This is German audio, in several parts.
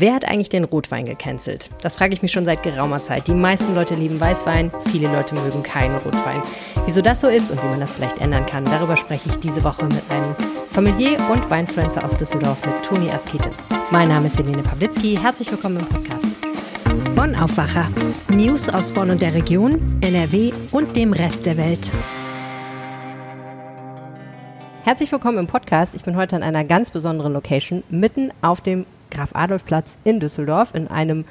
Wer hat eigentlich den Rotwein gecancelt? Das frage ich mich schon seit geraumer Zeit. Die meisten Leute lieben Weißwein, viele Leute mögen keinen Rotwein. Wieso das so ist und wie man das vielleicht ändern kann, darüber spreche ich diese Woche mit einem Sommelier und Weinfluencer aus Düsseldorf mit Toni Askitis. Mein Name ist Helene Pawlitzki. Herzlich willkommen im Podcast. Bonn Aufwacher. News aus Bonn und der Region, NRW und dem Rest der Welt. Herzlich willkommen im Podcast. Ich bin heute an einer ganz besonderen Location, mitten auf dem Graf-Adolf-Platz in Düsseldorf in einem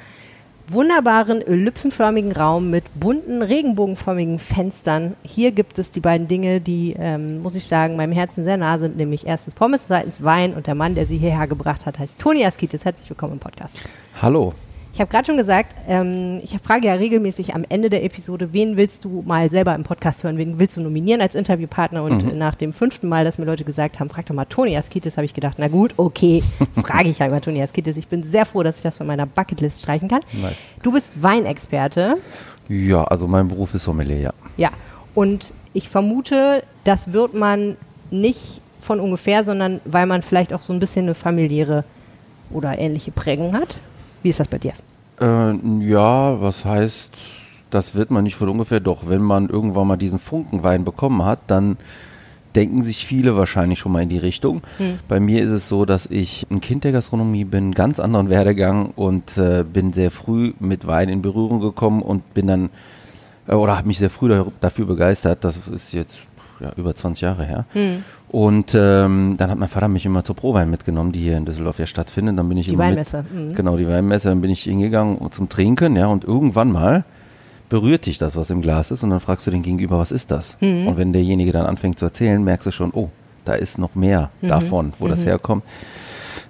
wunderbaren ellipsenförmigen Raum mit bunten, regenbogenförmigen Fenstern. Hier gibt es die beiden Dinge, die, ähm, muss ich sagen, meinem Herzen sehr nah sind, nämlich erstens Pommes, zweitens Wein und der Mann, der sie hierher gebracht hat, heißt Toni Askitis. Herzlich willkommen im Podcast. Hallo. Ich habe gerade schon gesagt, ähm, ich frage ja regelmäßig am Ende der Episode, wen willst du mal selber im Podcast hören, wen willst du nominieren als Interviewpartner? Und mhm. nach dem fünften Mal, dass mir Leute gesagt haben, frag doch mal Toni Askitis, habe ich gedacht, na gut, okay, frage ich halt mal Toni Askitis. Ich bin sehr froh, dass ich das von meiner Bucketlist streichen kann. Nice. Du bist Weinexperte. Ja, also mein Beruf ist Sommelier, ja. Ja, und ich vermute, das wird man nicht von ungefähr, sondern weil man vielleicht auch so ein bisschen eine familiäre oder ähnliche Prägung hat. Wie ist das bei dir? Äh, ja, was heißt, das wird man nicht von ungefähr, doch wenn man irgendwann mal diesen Funkenwein bekommen hat, dann denken sich viele wahrscheinlich schon mal in die Richtung. Hm. Bei mir ist es so, dass ich ein Kind der Gastronomie bin, ganz anderen Werdegang und äh, bin sehr früh mit Wein in Berührung gekommen und bin dann äh, oder habe mich sehr früh dafür begeistert. Das ist jetzt ja, über 20 Jahre her. Hm. Und ähm, dann hat mein Vater mich immer zur Prowein mitgenommen, die hier in Düsseldorf ja stattfindet. Dann bin ich die immer Weinmesse. Mit, mhm. Genau, die Weinmesse. Dann bin ich hingegangen zum Trinken, ja, und irgendwann mal berührt dich das, was im Glas ist, und dann fragst du den Gegenüber, was ist das? Mhm. Und wenn derjenige dann anfängt zu erzählen, merkst du schon, oh, da ist noch mehr mhm. davon, wo das mhm. herkommt.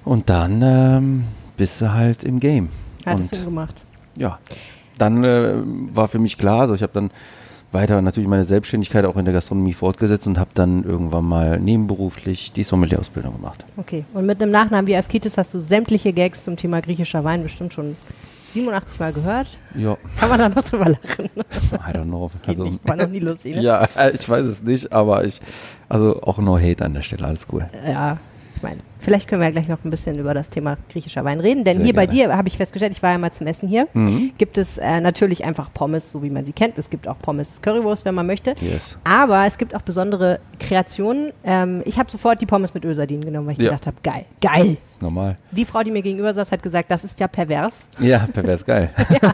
Und dann ähm, bist du halt im Game. Hattest und, du gemacht? Ja. Dann äh, war für mich klar, also ich habe dann weiter natürlich meine Selbstständigkeit auch in der Gastronomie fortgesetzt und habe dann irgendwann mal nebenberuflich die Sommelier-Ausbildung gemacht. Okay, und mit dem Nachnamen wie Askitis hast du sämtliche Gags zum Thema griechischer Wein bestimmt schon 87 Mal gehört. Ja. Kann man da noch drüber lachen? I don't know. Also, nicht, war noch nie lustig, ne? Ja, ich weiß es nicht, aber ich, also auch no hate an der Stelle, alles cool. Ja, ich meine, vielleicht können wir ja gleich noch ein bisschen über das Thema griechischer Wein reden, denn Sehr hier gerne. bei dir habe ich festgestellt, ich war ja mal zum Essen hier, mhm. gibt es äh, natürlich einfach Pommes, so wie man sie kennt. Es gibt auch Pommes Currywurst, wenn man möchte. Yes. Aber es gibt auch besondere Kreationen. Ähm, ich habe sofort die Pommes mit Ölsardinen genommen, weil ich ja. gedacht habe, geil, geil. Normal. Die Frau, die mir gegenüber saß, hat gesagt, das ist ja pervers. Ja, pervers, geil. ja,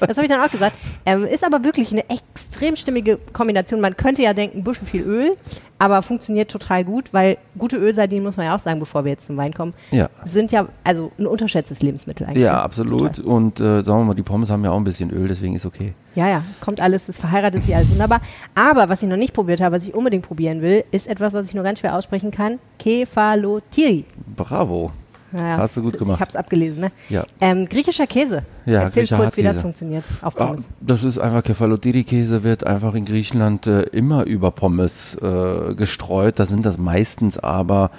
das habe ich dann auch gesagt. Ähm, ist aber wirklich eine extrem stimmige Kombination. Man könnte ja denken, ein bisschen viel Öl, aber funktioniert total gut, weil gute Ölsardinen, muss man ja auch sagen, bevor wir jetzt zum Wein kommen, ja. sind ja also ein unterschätztes Lebensmittel eigentlich. Ja, absolut. Total. Und äh, sagen wir mal, die Pommes haben ja auch ein bisschen Öl, deswegen ist okay. Ja, ja, es kommt alles, es verheiratet sich alles wunderbar. Aber was ich noch nicht probiert habe, was ich unbedingt probieren will, ist etwas, was ich nur ganz schwer aussprechen kann: Kefalotiri. Bravo. Naja, Hast du gut gemacht. Ich habe es abgelesen, ne? Ja. Ähm, griechischer Käse. Ja, Erzähl kurz, wie das funktioniert auf ah, Pommes. Ah, das ist einfach Kefalotiri-Käse, wird einfach in Griechenland äh, immer über Pommes äh, gestreut. Da sind das meistens aber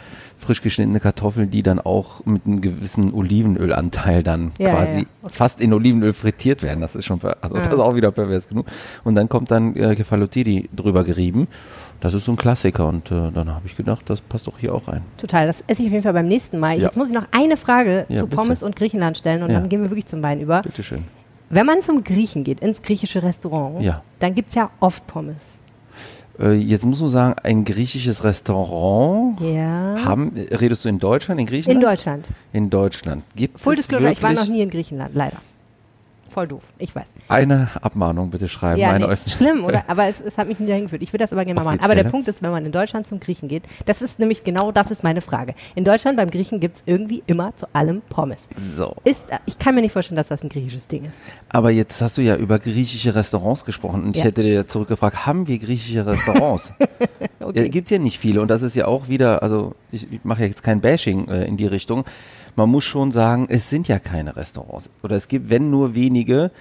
frisch geschnittene Kartoffeln, die dann auch mit einem gewissen Olivenölanteil dann ja, quasi ja, okay. fast in Olivenöl frittiert werden. Das ist schon, also das ist auch wieder pervers genug. Und dann kommt dann äh, Kefalotiri drüber gerieben das ist so ein Klassiker und äh, dann habe ich gedacht, das passt doch hier auch rein. Total, das esse ich auf jeden Fall beim nächsten Mal. Ja. Jetzt muss ich noch eine Frage ja, zu bitte. Pommes und Griechenland stellen und ja. dann gehen wir wirklich zum Wein über. Bitte schön. Wenn man zum Griechen geht, ins griechische Restaurant, dann gibt es ja oft Pommes. Äh, jetzt muss man sagen, ein griechisches Restaurant. Ja. Haben, redest du in Deutschland, in Griechenland? In Deutschland. In Deutschland. Gibt Full Disclosure, ich war noch nie in Griechenland, leider voll doof. Ich weiß. Eine Abmahnung bitte schreiben. Ja, nee, schlimm, oder? Aber es, es, hat mich nie dahin geführt. Ich würde das aber gerne mal machen. Aber der Punkt ist, wenn man in Deutschland zum Griechen geht, das ist nämlich genau das ist meine Frage. In Deutschland beim Griechen gibt es irgendwie immer zu allem Pommes. So. Ist, ich kann mir nicht vorstellen, dass das ein griechisches Ding ist. Aber jetzt hast du ja über griechische Restaurants gesprochen und ja. ich hätte dir zurückgefragt, haben wir griechische Restaurants? okay. ja, gibt es ja nicht viele und das ist ja auch wieder, also ich, ich mache jetzt kein Bashing äh, in die Richtung, man muss schon sagen, es sind ja keine Restaurants. Oder es gibt, wenn nur wenige,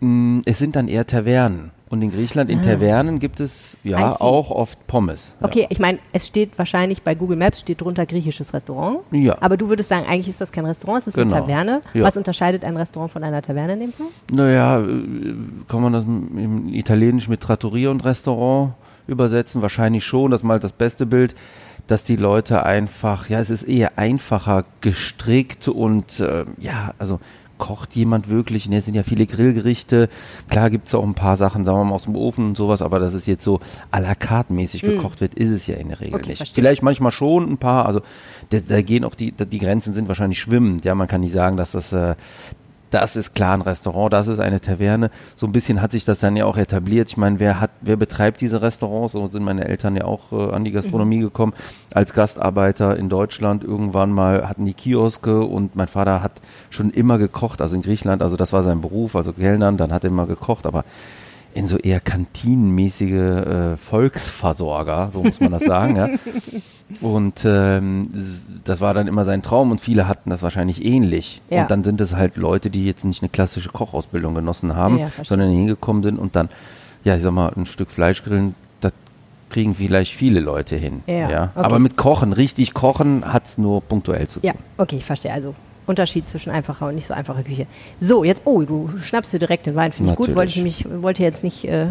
mm, es sind dann eher Tavernen. Und in Griechenland, in ah. Tavernen gibt es ja auch oft Pommes. Okay, ich meine, es steht wahrscheinlich bei Google Maps steht drunter griechisches Restaurant. Ja. Aber du würdest sagen, eigentlich ist das kein Restaurant, es ist genau. eine Taverne. Ja. Was unterscheidet ein Restaurant von einer Taverne in dem Fall? Naja, äh, kann man das im Italienisch mit Trattoria und Restaurant übersetzen? Wahrscheinlich schon, das ist mal das beste Bild, dass die Leute einfach, ja, es ist eher einfacher gestrickt und äh, ja, also kocht jemand wirklich? Ne, es sind ja viele Grillgerichte. Klar gibt es auch ein paar Sachen, sagen wir mal, aus dem Ofen und sowas, aber dass es jetzt so à la carte mäßig mm. gekocht wird, ist es ja in der Regel okay, nicht. Verstehe. Vielleicht manchmal schon ein paar, also da, da gehen auch die, die Grenzen sind wahrscheinlich schwimmend. Ja, man kann nicht sagen, dass das, äh, das ist klar ein Restaurant, das ist eine Taverne. So ein bisschen hat sich das dann ja auch etabliert. Ich meine, wer hat, wer betreibt diese Restaurants? So sind meine Eltern ja auch äh, an die Gastronomie mhm. gekommen. Als Gastarbeiter in Deutschland irgendwann mal hatten die Kioske und mein Vater hat schon immer gekocht, also in Griechenland, also das war sein Beruf, also Kellnern, dann hat er immer gekocht, aber in so eher kantinenmäßige äh, Volksversorger, so muss man das sagen, ja. Und ähm, das war dann immer sein Traum und viele hatten das wahrscheinlich ähnlich. Ja. Und dann sind es halt Leute, die jetzt nicht eine klassische Kochausbildung genossen haben, ja, sondern hingekommen sind und dann, ja, ich sag mal, ein Stück Fleisch grillen, das kriegen vielleicht viele Leute hin. Ja, ja. Okay. Aber mit Kochen, richtig kochen, hat es nur punktuell zu tun. Ja, okay, ich verstehe. Also Unterschied zwischen einfacher und nicht so einfacher Küche. So, jetzt, oh, du schnappst dir direkt den Wein, finde ich gut. Wollte ich mich, wollte jetzt nicht, äh,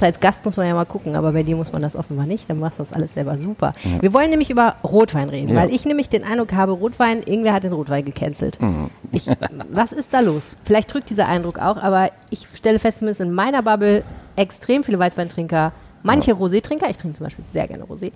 als Gast muss man ja mal gucken, aber bei dir muss man das offenbar nicht, dann machst du das alles selber super. Ja. Wir wollen nämlich über Rotwein reden, ja. weil ich nämlich den Eindruck habe, Rotwein, irgendwer hat den Rotwein gecancelt. Mhm. Ich, was ist da los? Vielleicht drückt dieser Eindruck auch, aber ich stelle fest, zumindest in meiner Bubble extrem viele Weißweintrinker, manche ja. Rosé-Trinker, ich trinke zum Beispiel sehr gerne Rosé,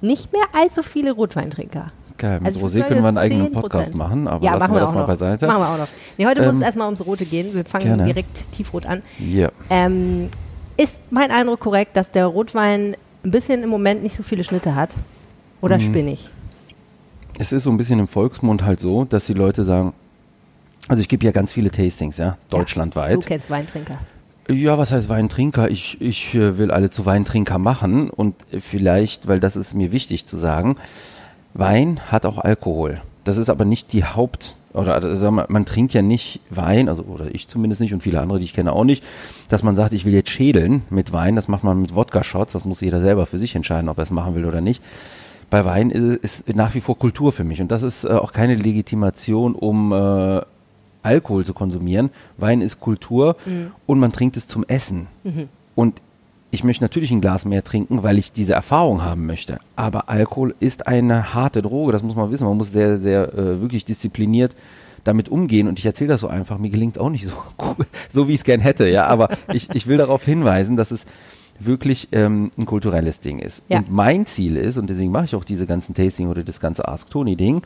nicht mehr allzu viele Rotweintrinker. Geil, mit also Rosé können wir einen eigenen Podcast machen, aber ja, lassen wir, wir das mal noch. beiseite. Machen wir auch noch. Nee, heute ähm, muss es erstmal ums Rote gehen. Wir fangen gerne. direkt tiefrot an. Ja. Ähm, ist mein Eindruck korrekt, dass der Rotwein ein bisschen im Moment nicht so viele Schnitte hat? Oder mhm. spinne ich? Es ist so ein bisschen im Volksmund halt so, dass die Leute sagen, also ich gebe ja ganz viele Tastings, ja, deutschlandweit. Ja, du kennst Weintrinker. Ja, was heißt Weintrinker? Ich, ich äh, will alle zu Weintrinker machen und vielleicht, weil das ist mir wichtig zu sagen, Wein hat auch Alkohol. Das ist aber nicht die Haupt- oder also man, man, trinkt ja nicht Wein, also oder ich zumindest nicht und viele andere, die ich kenne, auch nicht, dass man sagt, ich will jetzt schädeln mit Wein. Das macht man mit Wodka-Shots. Das muss jeder selber für sich entscheiden, ob er es machen will oder nicht. Bei Wein ist, ist nach wie vor Kultur für mich und das ist äh, auch keine Legitimation, um äh, Alkohol zu konsumieren. Wein ist Kultur mhm. und man trinkt es zum Essen. Mhm. Und ich möchte natürlich ein Glas mehr trinken, weil ich diese Erfahrung haben möchte. Aber Alkohol ist eine harte Droge, das muss man wissen. Man muss sehr, sehr äh, wirklich diszipliniert damit umgehen. Und ich erzähle das so einfach. Mir gelingt es auch nicht so, so wie ich es gern hätte. Ja, aber ich, ich will darauf hinweisen, dass es wirklich ähm, ein kulturelles Ding ist. Ja. Und mein Ziel ist, und deswegen mache ich auch diese ganzen Tasting oder das ganze Ask Tony Ding,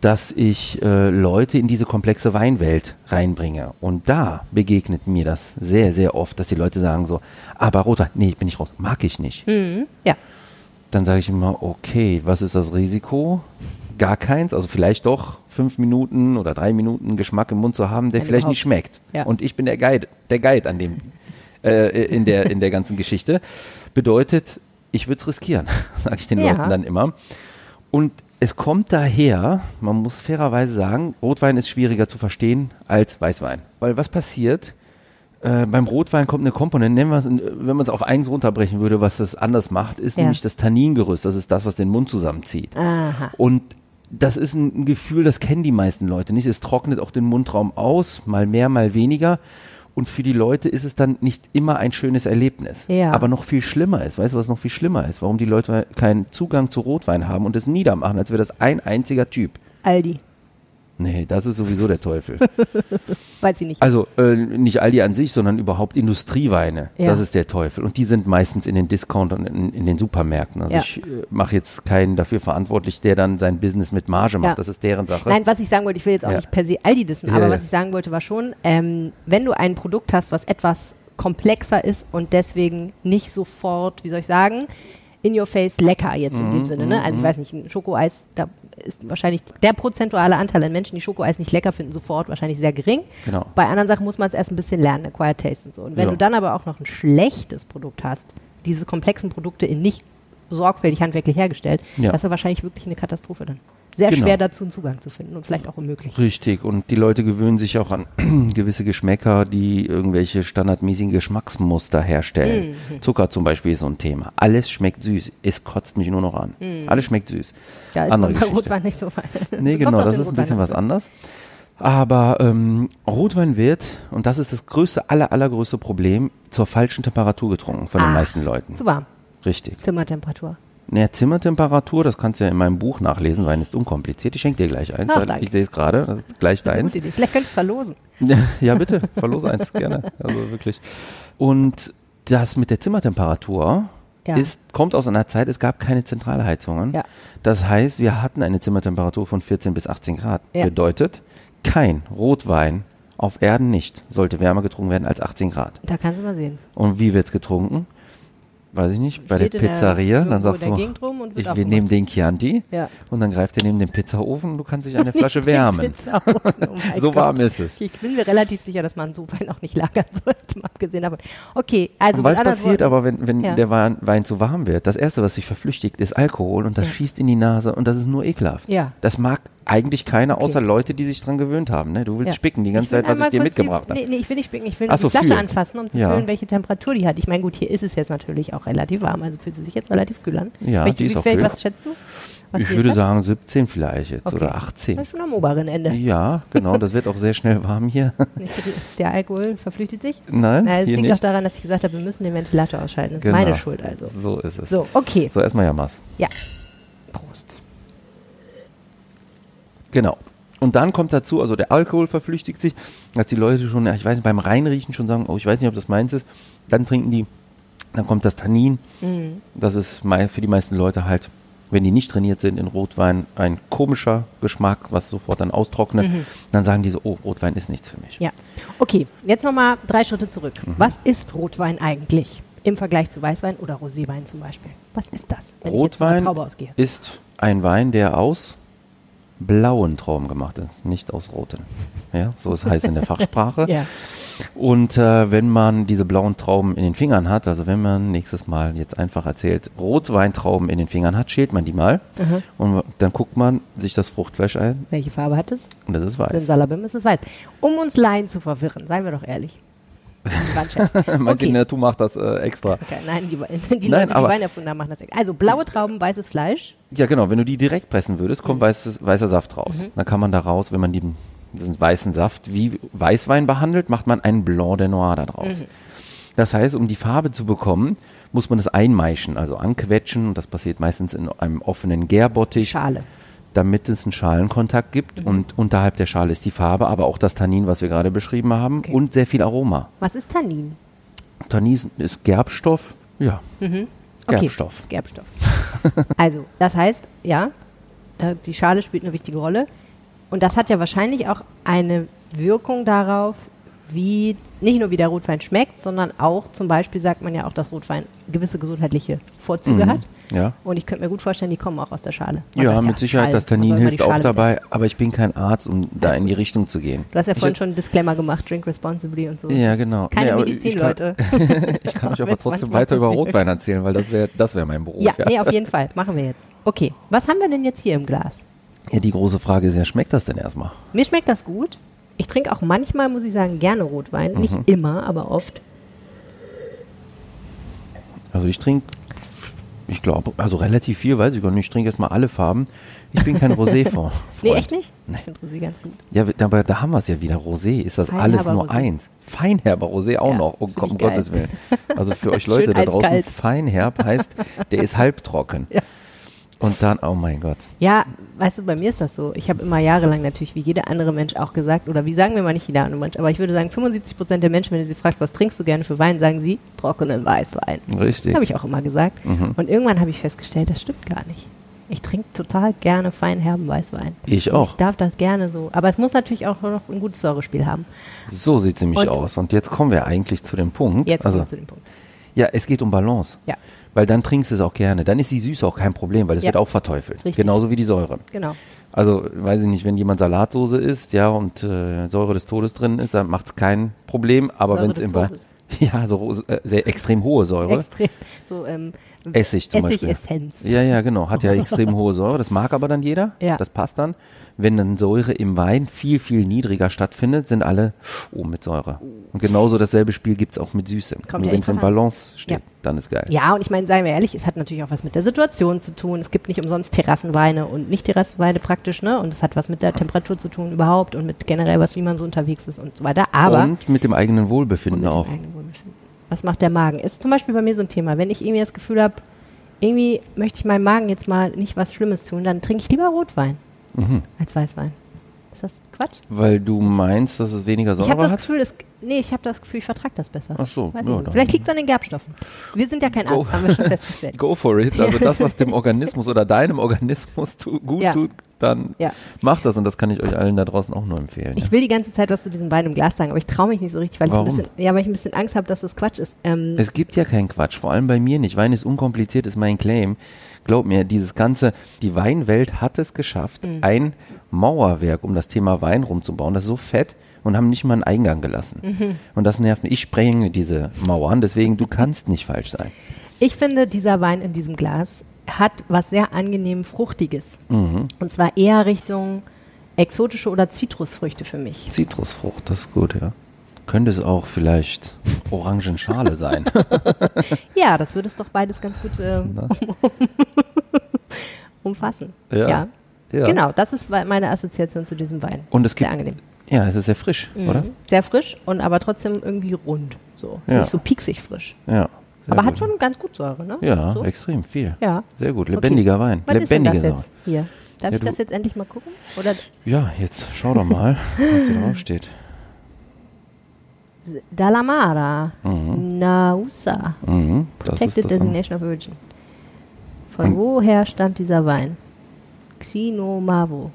dass ich äh, Leute in diese komplexe Weinwelt reinbringe. Und da begegnet mir das sehr, sehr oft, dass die Leute sagen so, aber roter, nee, ich bin nicht rot, mag ich nicht. Mhm. Ja. Dann sage ich immer, okay, was ist das Risiko? Gar keins, also vielleicht doch fünf Minuten oder drei Minuten Geschmack im Mund zu haben, der Wenn vielleicht überhaupt. nicht schmeckt. Ja. Und ich bin der Guide, der Guide an dem, äh, in, der, in der ganzen Geschichte. Bedeutet, ich würde es riskieren, sage ich den ja. Leuten dann immer. Und es kommt daher, man muss fairerweise sagen, Rotwein ist schwieriger zu verstehen als Weißwein. Weil was passiert? Äh, beim Rotwein kommt eine Komponente, wenn man es auf eins runterbrechen würde, was das anders macht, ist ja. nämlich das Tanningerüst. Das ist das, was den Mund zusammenzieht. Aha. Und das ist ein Gefühl, das kennen die meisten Leute nicht. Es trocknet auch den Mundraum aus, mal mehr, mal weniger. Und für die Leute ist es dann nicht immer ein schönes Erlebnis. Ja. Aber noch viel schlimmer ist, weißt du, was noch viel schlimmer ist? Warum die Leute keinen Zugang zu Rotwein haben und es niedermachen, als wäre das ein einziger Typ. Aldi. Nee, das ist sowieso der Teufel. Weiß ich nicht. Also äh, nicht Aldi an sich, sondern überhaupt Industrieweine. Ja. Das ist der Teufel. Und die sind meistens in den Discountern, in, in den Supermärkten. Also ja. ich äh, mache jetzt keinen dafür verantwortlich, der dann sein Business mit Marge macht. Ja. Das ist deren Sache. Nein, was ich sagen wollte, ich will jetzt auch nicht per se Aldi dissen, aber was ich sagen wollte war schon, ähm, wenn du ein Produkt hast, was etwas komplexer ist und deswegen nicht sofort, wie soll ich sagen, in your face lecker jetzt in dem mhm, Sinne. Ne? Also ich mhm. weiß nicht, ein Schokoeis, da ist wahrscheinlich der prozentuale Anteil an Menschen, die Schokoeis nicht lecker finden, sofort wahrscheinlich sehr gering. Genau. Bei anderen Sachen muss man es erst ein bisschen lernen, Acquired Taste und so. Und wenn ja. du dann aber auch noch ein schlechtes Produkt hast, diese komplexen Produkte in nicht sorgfältig handwerklich hergestellt, ja. das ist ja wahrscheinlich wirklich eine Katastrophe dann sehr genau. schwer dazu einen Zugang zu finden und vielleicht auch unmöglich. Richtig, und die Leute gewöhnen sich auch an gewisse Geschmäcker, die irgendwelche standardmäßigen Geschmacksmuster herstellen. Mhm. Zucker zum Beispiel ist so ein Thema. Alles schmeckt süß. Es kotzt mich nur noch an. Mhm. Alles schmeckt süß. Ja, ist Andere bei Rotwein nicht so weit. Nee, genau, das ist ein bisschen was anderes. Aber ähm, Rotwein wird, und das ist das größte, aller, allergrößte Problem, zur falschen Temperatur getrunken von ah, den meisten Leuten. Zu warm. Richtig. Zimmertemperatur. Naja, Zimmertemperatur, das kannst du ja in meinem Buch nachlesen, Wein ist unkompliziert. Ich schenke dir gleich eins. Ach, ich sehe es gerade, das ist gleich deins. Vielleicht könntest du es verlosen. Ja, bitte, verlos eins, gerne. Also wirklich. Und das mit der Zimmertemperatur Ja. ist, kommt aus einer Zeit, es gab keine Zentralheizungen. Ja. Das heißt, wir hatten eine Zimmertemperatur von 14 bis 18 Grad. Ja. Bedeutet, kein Rotwein auf Erden nicht sollte wärmer getrunken werden als 18 Grad. Da kannst du mal sehen. Und wie wird's getrunken? Weiß ich nicht, bei der der- Pizzeria, irgendwo dann sagst der du, ich, wir nehmen den Chianti Ja. und dann greift er neben den Pizzaofen und du kannst dich eine Flasche wärmen. Oh So Gott. warm ist es. Ich bin mir relativ sicher, dass man so Wein auch nicht lagern sollte, mal abgesehen davon. Okay, also Und was passiert Worten- aber, wenn, wenn Ja. der Wein, Wein zu warm wird? Das Erste, was sich verflüchtigt, ist Alkohol und das Ja. schießt in die Nase und das ist nur ekelhaft. Ja. Das mag eigentlich keiner, außer Okay. Leute, die sich dran gewöhnt haben. Ne? Du willst Ja. spicken die ganze Zeit, was ich dir die- mitgebracht habe. Nee, nee, ich will nicht spicken, ich will Ach die so, Flasche fühlen. anfassen, um zu Ja. fühlen, welche Temperatur die hat. Ich meine, gut, hier ist es jetzt natürlich auch relativ warm, also fühlt sie sich jetzt relativ kühl an. Ja, Welche, die ist wie auch kühl. Was schätzt du? Was Ich die würde hat? sagen 17 vielleicht jetzt Okay. oder Das 18. ist schon am oberen Ende. Ja, genau, das wird auch sehr schnell warm hier. Die- Der Alkohol verflüchtigt sich? Nein, Na, es liegt auch nicht. daran, dass ich gesagt habe, wir müssen den Ventilator ausschalten. Das ist Genau. meine Schuld also. So ist es. So, okay. So, erstmal Jammers. Ja. Genau. Und dann kommt dazu, also der Alkohol verflüchtigt sich, dass die Leute schon, ich weiß nicht, beim Reinriechen schon sagen, oh, ich weiß nicht, ob das meins ist. Dann trinken die, dann kommt das Tannin. Mhm. Das ist für die meisten Leute halt, wenn die nicht trainiert sind in Rotwein, ein komischer Geschmack, was sofort dann austrocknet. Dann sagen die so, oh, Rotwein ist nichts für mich. Mhm. Ja. Okay, jetzt nochmal drei Schritte zurück. Mhm. Was ist Rotwein eigentlich im Vergleich zu Weißwein oder Roséwein zum Beispiel? Was ist das, Rotwein ist ein Wein, der aus blauen Trauben gemacht ist, nicht aus roten. Ja, so es heißt in der Fachsprache. Ja. Und äh, wenn man diese blauen Trauben in den Fingern hat, also wenn man nächstes Mal jetzt einfach erzählt, Rotweintrauben in den Fingern hat, schält man die mal Mhm. und dann guckt man sich das Fruchtfleisch ein Welche Farbe hat es? und das ist weiß. Simsalabim ist es weiß. Um uns Laien zu verwirren, seien wir doch ehrlich. War ein Scherz. Meinst du, die okay. Natur macht das äh, extra? Okay, nein, die, die Nein, Leute, die Wein erfunden haben, machen das. Also blaue Trauben, weißes Fleisch. Ja, genau. Wenn du die direkt pressen würdest, Mhm. kommt weißes, weißer Saft raus. Dann kann man daraus, wenn man diesen weißen Saft wie Weißwein behandelt, macht man einen Blanc de Noir Mhm. daraus. Das heißt, um die Farbe zu bekommen, muss man das einmeischen, also anquetschen. Und das passiert meistens in einem offenen Gärbottich, Schale. Damit es einen Schalenkontakt gibt. Mhm. Und unterhalb der Schale ist die Farbe, aber auch das Tannin, was wir gerade beschrieben haben, Okay. und sehr viel Aroma. Was ist Tannin? Tannin ist Gerbstoff. Ja, Okay. Gerbstoff. Gerbstoff. also, das heißt, ja, die Schale spielt eine wichtige Rolle. Und das hat ja wahrscheinlich auch eine Wirkung darauf, wie nicht nur wie der Rotwein schmeckt, sondern auch zum Beispiel sagt man ja auch, dass Rotwein gewisse gesundheitliche Vorzüge Mhm. hat. Ja. Und ich könnte mir gut vorstellen, die kommen auch aus der Schale. Man Ja, sagt mit Sicherheit, Schale. das Tannin hilft auch dabei, aber ich bin kein Arzt, um da Alles in die Richtung zu gehen. Du hast ja Ich- vorhin schon einen Disclaimer gemacht, drink responsibly und so. Ja, genau. Keine Nee, Medizin, ich kann- Leute. Ich kann euch aber trotzdem weiter über Rotwein erzählen, weil das wäre das wär mein Beruf. Ja, nee, auf jeden Fall. Machen wir jetzt. Okay, was haben wir denn jetzt hier im Glas? Ja, die große Frage ist ja, schmeckt das denn erstmal? Mir schmeckt das gut. Ich trinke auch manchmal, muss ich sagen, gerne Rotwein. Nicht Mhm. immer, aber oft. Also ich trinke, ich glaube, also relativ viel, weiß ich gar nicht. Ich trinke erstmal alle Farben. Ich bin kein Rosé-Freund. Nee, echt nicht? Ich finde Rosé ganz gut. Ja, aber da haben wir es ja wieder. Rosé ist das alles nur Rosé. eins. Feinherber Rosé auch Ja, noch, um, ich um. Gottes Willen. Also für euch Leute da draußen, eiskalt. Feinherb heißt, der ist halbtrocken. Ja. Und dann, oh mein Gott. Ja, weißt du, bei mir ist das so. Ich habe immer jahrelang natürlich, wie jeder andere Mensch auch gesagt, oder wie sagen wir mal nicht jeder andere Mensch, aber ich würde sagen, 75 Prozent der Menschen, wenn du sie fragst, was trinkst du gerne für Wein, sagen sie trockenen Weißwein. Richtig. Habe ich auch immer gesagt. Mhm. Und irgendwann habe ich festgestellt, das stimmt gar nicht. Ich trinke total gerne feinherben Weißwein. Ich auch. Ich darf das gerne so. Aber es muss natürlich auch noch ein gutes Säurespiel haben. So sieht sie nämlich Und- aus. Und jetzt kommen wir eigentlich zu dem Punkt. Jetzt also, kommen wir zu dem Punkt. Ja, es geht um Balance. Ja, Weil dann trinkst du es auch gerne. Dann ist die Süße auch kein Problem, weil es Ja. wird auch verteufelt. Richtig. Genauso wie die Säure. genau. Also, weiß ich nicht, wenn jemand Salatsoße isst, ja, und äh, Säure des Todes drin ist, dann macht es kein Problem. Aber wenn es im. Todes. Ja, so äh, sehr extrem hohe Säure. Extrem. So, ähm, Essig zum Beispiel. Essigessenz. Ja, ja, genau. Hat ja extrem hohe Säure. Das mag aber dann jeder. Ja. Das passt dann. Wenn dann Säure im Wein viel, viel niedriger stattfindet, sind alle oh, mit Säure. Und genauso dasselbe Spiel gibt es auch mit Süße. Kommt Nur wenn es in. Balance steht, Ja. dann ist geil. Ja, und ich meine, seien wir ehrlich, es hat natürlich auch was mit der Situation zu tun. Es gibt nicht umsonst Terrassenweine und nicht Terrassenweine praktisch, ne? Und es hat was mit der Temperatur zu tun überhaupt und mit generell was, wie man so unterwegs ist und so weiter. Aber und mit dem eigenen Wohlbefinden auch. eigenen Wohlbefinden. Was macht der Magen? Ist zum Beispiel bei mir so ein Thema. Wenn ich irgendwie das Gefühl habe, irgendwie möchte ich meinem Magen jetzt mal nicht was Schlimmes tun, dann trinke ich lieber Rotwein Mhm. als Weißwein. Ist das Quatsch? Weil du meinst, dass es weniger Ich habe Säure das hat? Gefühl, es, nee, ich habe das Gefühl, ich vertrage das besser. Ach so, Weiß ja, ich Vielleicht liegt es an den Gerbstoffen. Wir sind ja kein Go. Arzt, haben wir schon festgestellt. Go for it. Also das, was dem Organismus oder deinem Organismus tu, gut Ja. tut, dann Ja. macht das und das kann ich euch allen da draußen auch nur empfehlen. Ich will die ganze Zeit was zu diesem Wein im Glas sagen, aber ich traue mich nicht so richtig, weil ich Warum? ein bisschen, ja, weil ich ein bisschen Angst habe, dass das Quatsch ist. Ähm, Es gibt ja keinen Quatsch, vor allem bei mir nicht. Wein ist unkompliziert, ist mein Claim. Glaub mir, dieses ganze, die Weinwelt hat es geschafft, Mhm. ein Mauerwerk um das Thema Wein rumzubauen. Das ist so fett und haben nicht mal einen Eingang gelassen. Mhm. Und das nervt mich. Ich sprenge diese Mauern, deswegen du kannst nicht falsch sein. Ich finde, dieser Wein in diesem Glas hat was sehr angenehm Fruchtiges. Mhm. Und zwar eher Richtung exotische oder Zitrusfrüchte für mich. Zitrusfrucht, das ist gut, ja. Könnte es auch vielleicht Orangenschale sein. Ja, das würde es doch beides ganz gut äh, umfassen. Ja. Ja. Ja. Genau, das ist meine Assoziation zu diesem Wein. Und es gibt, Sehr angenehm. ja, es ist sehr frisch, oder? Mhm. Sehr frisch und aber trotzdem irgendwie rund. So, Ja. nicht so pieksig frisch. Ja. aber gut. hat schon ganz gut Säure, ne? Ja, so. extrem viel. Ja. Sehr gut. Okay. Lebendiger Wein. Was ist denn das Lebendige jetzt Säure. hier? Darf ich das jetzt endlich mal gucken? Oder Ja, jetzt schau doch mal, was hier drauf steht. Dalamara, Mhm. Nausa, Mhm, Protected Designation of Origin. Von Und- woher stammt dieser Wein? Xinomavo.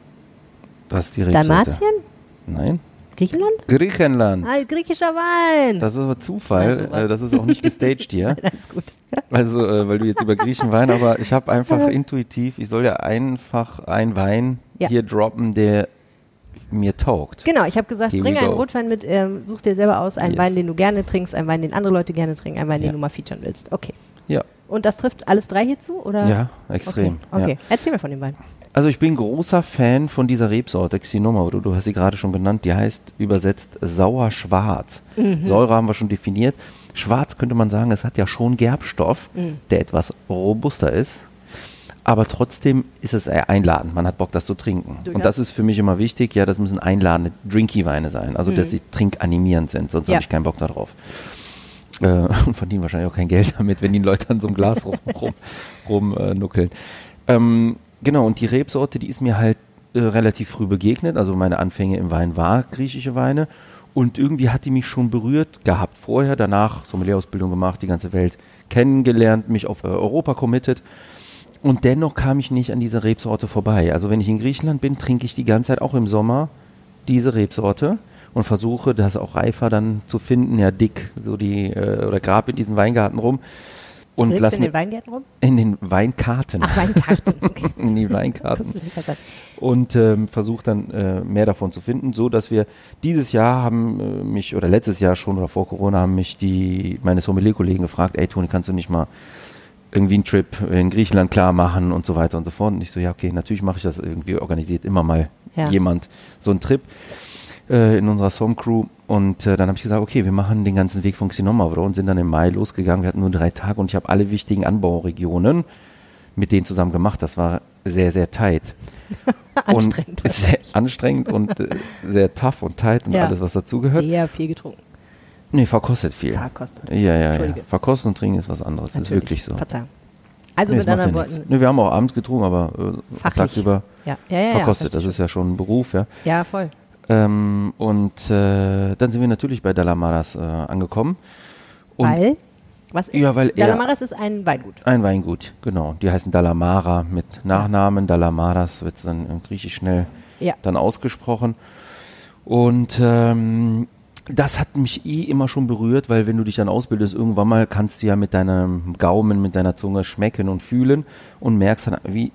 Das ist die Rebsorte. Dalmatien? Nein. Griechenland? Griechenland. Ah, griechischer Wein. Das ist aber Zufall. Äh, das ist auch nicht gestaged hier. Alles gut. Also, äh, weil du jetzt über Griechen Wein, aber ich habe einfach intuitiv, ich soll ja einfach einen Wein Ja. hier droppen, der mir taugt. Genau, ich habe gesagt, Here bring einen. Rotwein mit, ähm, such dir selber aus, einen Yes. Wein, den du gerne trinkst, einen Wein, den andere Leute gerne trinken, einen Wein, Ja. den du mal featuren willst. Okay. Ja, Und das trifft alles drei hierzu? Oder? ja, extrem. Okay, okay. Ja. erzähl mir von dem Wein. Also ich bin großer Fan von dieser Rebsorte, Xinoma, du, du hast sie gerade schon genannt, die heißt übersetzt sauer-schwarz. Mhm. Säure haben wir schon definiert. Schwarz könnte man sagen, es hat ja schon Gerbstoff, Mhm. der etwas robuster ist. Aber trotzdem ist es einladend. Man hat Bock, das zu trinken. Durchaus. Und das ist für mich immer wichtig. Ja, das müssen einladende Drinky-Weine sein. Also, dass sie trinkanimierend sind. Sonst Mhm. Ja. habe ich keinen Bock darauf. Äh, und verdienen wahrscheinlich auch kein Geld damit, wenn die Leute an so einem Glas rum, rum, äh, nuckeln. Ähm, genau, und die Rebsorte, die ist mir halt äh, relativ früh begegnet. Also meine Anfänge im Wein war griechische Weine. Und irgendwie hat die mich schon berührt gehabt vorher, danach Sommelierausbildung gemacht, die ganze Welt kennengelernt, mich auf äh, Europa committed. Und dennoch kam ich nicht an dieser Rebsorte vorbei. Also wenn ich in Griechenland bin, trinke ich die ganze Zeit auch im Sommer diese Rebsorte und versuche das auch reifer dann zu finden, ja dick, so die, äh, oder grab in diesen Weingarten rum und Willst lass in mir den Weingärten rum? in den Weinkarten, Ach, Weinkarten. Okay. in die Weinkarten und ähm, versuche dann äh, mehr davon zu finden, so dass wir dieses Jahr haben äh, mich oder letztes Jahr schon oder vor Corona haben mich die meine Sommelier-Kollegen gefragt, ey Toni, kannst du nicht mal irgendwie einen Trip in Griechenland klar machen und so weiter und so fort. Und ich so, ja okay, natürlich mache ich das irgendwie organisiert immer mal Ja. jemand so einen Trip äh, in unserer Som-Crew. Und äh, dann habe ich gesagt, okay, wir machen den ganzen Weg von Xinomavro und sind dann im Mai losgegangen. Wir hatten nur drei Tage und ich habe alle wichtigen Anbauregionen mit denen zusammen gemacht. Das war sehr, sehr tight. Anstrengend. Und sehr anstrengend und äh, sehr tough und tight und Ja. alles, was dazugehört. Sehr viel getrunken. Nee, verkostet viel. Verkostet. Ja, ja, ja. Verkosten und trinken ist was anderes. Das ist Natürlich. wirklich so. Verzeihung. Also Nee, mit anderen ja. Worten. Nee, wir haben auch abends getrunken, aber äh, tagsüber Ja, ja, verkostet. Das ist ja schon ein Beruf, ja. ja voll. Ähm, und äh, dann sind wir natürlich bei Dalamaras äh, angekommen. Und weil? Was ist? Ja, weil er- Dalamaras ist ein Weingut. Ein Weingut, genau. Die heißen Dalamara mit Nachnamen. Dalamaras wird dann in Griechisch schnell dann ausgesprochen. Und ähm, das hat mich eh immer schon berührt, weil wenn du dich dann ausbildest, irgendwann mal kannst du ja mit deinem Gaumen, mit deiner Zunge schmecken und fühlen und merkst dann, wie,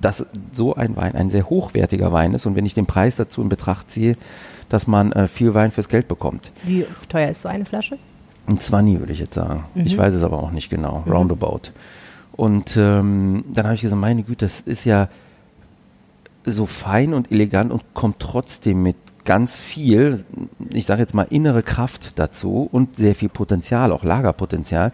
dass so ein Wein ein sehr hochwertiger Wein ist. Und wenn ich den Preis dazu in Betracht ziehe, dass man äh, viel Wein fürs Geld bekommt. Wie teuer ist so eine Flasche? Ein 20 würde ich jetzt sagen. Ich weiß es aber auch nicht genau. Roundabout. Und ähm, dann habe ich gesagt, meine Güte, das ist ja so fein und elegant und kommt trotzdem mit ganz viel, ich sage jetzt mal innere Kraft dazu und sehr viel Potenzial, auch Lagerpotenzial.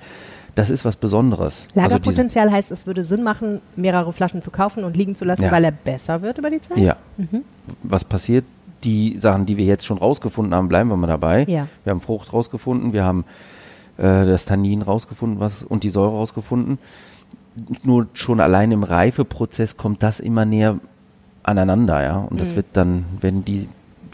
Das ist was Besonderes. Also Lagerpotenzial heißt, es würde Sinn machen, mehrere Flaschen zu kaufen und liegen zu lassen, Ja. weil er besser wird über die Zeit? Ja. Was passiert? Die Sachen, die wir jetzt schon rausgefunden haben, bleiben wir mal dabei. Ja. Wir haben Frucht rausgefunden, wir haben äh, das Tannin rausgefunden was, und die Säure rausgefunden. Nur schon allein im Reifeprozess kommt das immer näher aneinander, ja. Und das Mhm. wird dann, wenn die,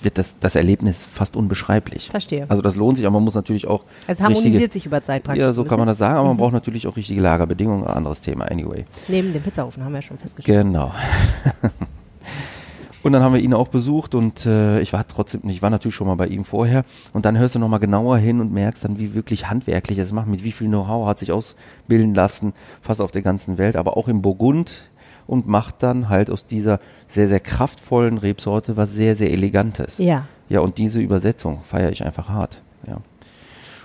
wird das, das Erlebnis fast unbeschreiblich. Verstehe. Also das lohnt sich, aber man muss natürlich auch Es harmonisiert richtige, sich über Zeit praktisch. ja, so kann man das sagen, aber man Mhm. braucht natürlich auch richtige Lagerbedingungen, anderes Thema, anyway. Neben dem Pizzaofen haben wir ja schon festgestellt. Genau. und dann haben wir ihn auch besucht und äh, ich war trotzdem, ich war natürlich schon mal bei ihm vorher und dann hörst du nochmal genauer hin und merkst dann, wie wirklich handwerklich er es macht, mit wie viel Know-how hat sich ausbilden lassen, fast auf der ganzen Welt, aber auch im Burgund und macht dann halt aus dieser sehr, sehr kraftvollen Rebsorte was sehr, sehr Elegantes. Ja. Ja, und diese Übersetzung feiere ich einfach hart. Ja.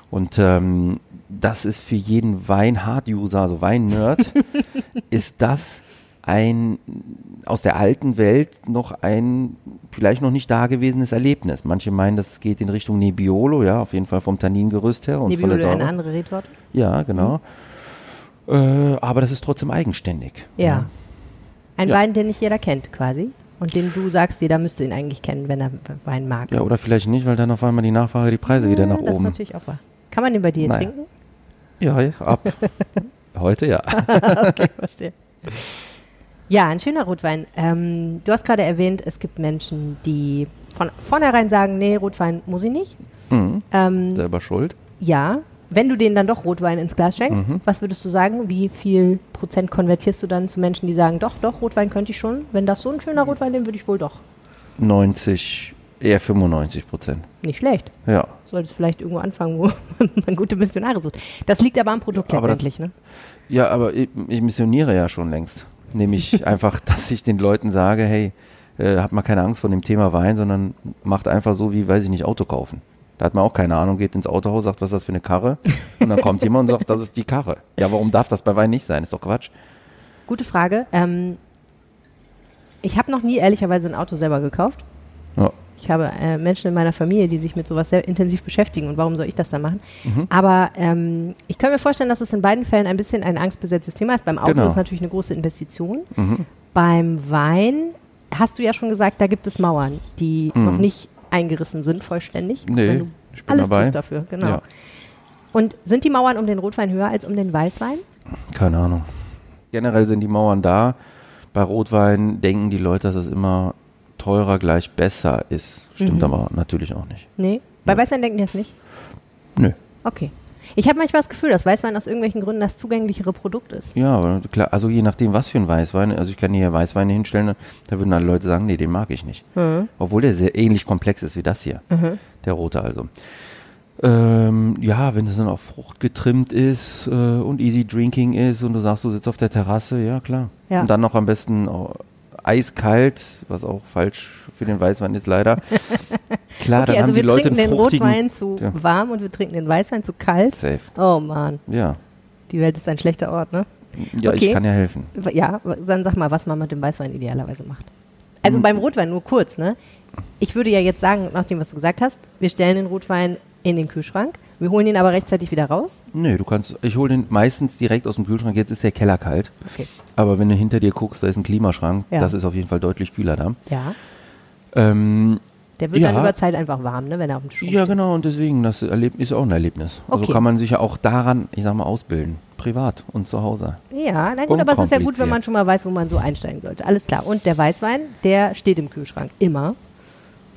Und ähm, das ist für jeden Wein-Hard-User, also Wein-Nerd, ist das ein aus der alten Welt noch ein vielleicht noch nicht dagewesenes Erlebnis. Manche meinen, das geht in Richtung Nebbiolo, ja, auf jeden Fall vom Tanningerüst her und von Nebbiolo der eine Säure. andere Rebsorte? Ja, genau. Äh, aber das ist trotzdem eigenständig. Ja. Ein Ja. Wein, den nicht jeder kennt, quasi. Und den du sagst, jeder müsste ihn eigentlich kennen, wenn er Wein mag. Ja, oder vielleicht nicht, weil dann auf einmal die Nachfrage die Preise wieder nach das ist oben. natürlich auch wahr. Kann man den bei dir Nein. trinken? Ja, ja, ab. Heute ja. okay, verstehe. Ja, ein schöner Rotwein. Ähm, du hast gerade erwähnt, es gibt Menschen, die von vornherein sagen, nee, Rotwein muss ich nicht. Mhm. Ähm, Selber schuld. ja, wenn du denen dann doch Rotwein ins Glas schenkst, Mhm. was würdest du sagen? Wie viel Prozent konvertierst du dann zu Menschen, die sagen, doch, doch, Rotwein könnte ich schon. Wenn das so ein schöner Rotwein, den würde ich wohl doch. 90, eher 95 Prozent. Nicht schlecht. Ja. Solltest vielleicht irgendwo anfangen, wo man gute Missionare sucht. Das liegt aber am Produkt Aber das- letztendlich, ne? Ja, aber ich, ich missioniere ja schon längst. Nämlich einfach, dass ich den Leuten sage, hey, äh, habt mal keine Angst vor dem Thema Wein, sondern macht einfach so wie, weiß ich nicht, Auto kaufen. Da hat man auch keine Ahnung, geht ins Autohaus, sagt, was ist das für eine Karre? Und dann kommt jemand und sagt, das ist die Karre. Ja, warum darf das bei Wein nicht sein? Ist doch Quatsch. Gute Frage. Ähm, ich habe noch nie ehrlicherweise ein Auto selber gekauft. Ja. Ich habe äh, Menschen in meiner Familie, die sich mit sowas sehr intensiv beschäftigen. Und warum soll ich das dann machen? Mhm. Aber ähm, ich kann mir vorstellen, dass es in beiden Fällen ein bisschen ein angstbesetztes Thema ist. Beim Auto Genau. ist natürlich eine große Investition. Mhm. Beim Wein hast du ja schon gesagt, da gibt es Mauern, die Mhm. noch nicht eingerissen sind vollständig. Nee, ich bin alles dabei. tust dafür, genau. Ja. Und sind die Mauern um den Rotwein höher als um den Weißwein? Keine Ahnung. Generell sind die Mauern da. Bei Rotwein denken die Leute, dass es immer teurer gleich besser ist. Stimmt Mhm. aber natürlich auch nicht. Nee. Bei Ja. Weißwein denken die das nicht? Nö. Okay. Ich habe manchmal das Gefühl, dass Weißwein aus irgendwelchen Gründen das zugänglichere Produkt ist. Ja, klar, also je nachdem, was für ein Weißwein. Also ich kann hier Weißweine hinstellen, da würden alle Leute sagen, nee, den mag ich nicht. Mhm. Obwohl der sehr ähnlich komplex ist wie das hier, Mhm. der rote also. Ähm, ja, wenn es dann auf Frucht getrimmt ist äh, und easy drinking ist und du sagst, du sitzt auf der Terrasse, ja klar. Ja. Und dann noch am besten auch eiskalt, was auch falsch für den Weißwein ist leider. klar, okay, dann also haben die wir Leute trinken einen den fruchtigen... Rotwein zu Ja. warm und wir trinken den Weißwein zu kalt. Safe, Oh Mann, ja. die Welt ist ein schlechter Ort, ne? Ja, Okay. ich kann ja helfen. Ja, dann sag mal, was man mit dem Weißwein idealerweise macht. Also Mhm. beim Rotwein nur kurz, ne? Ich würde ja jetzt sagen, nach dem, was du gesagt hast, wir stellen den Rotwein in den Kühlschrank, wir holen ihn aber rechtzeitig wieder raus. Nee, du kannst, ich hole den meistens direkt aus dem Kühlschrank. Jetzt ist der Keller kalt. Okay. Aber wenn du hinter dir guckst, da ist ein Klimaschrank. Ja. Das ist auf jeden Fall deutlich kühler da. Ja. Ähm, Der wird Ja. dann über Zeit einfach warm, ne, wenn er auf dem Tisch ja, rumsteht. genau. Und deswegen, das ist auch ein Erlebnis. Also Okay. kann man sich ja auch daran, ich sag mal, ausbilden. Privat und zu Hause. Ja, na gut, aber es ist ja gut, wenn man schon mal weiß, wo man so einsteigen sollte. Alles klar. Und der Weißwein, der steht im Kühlschrank. Immer.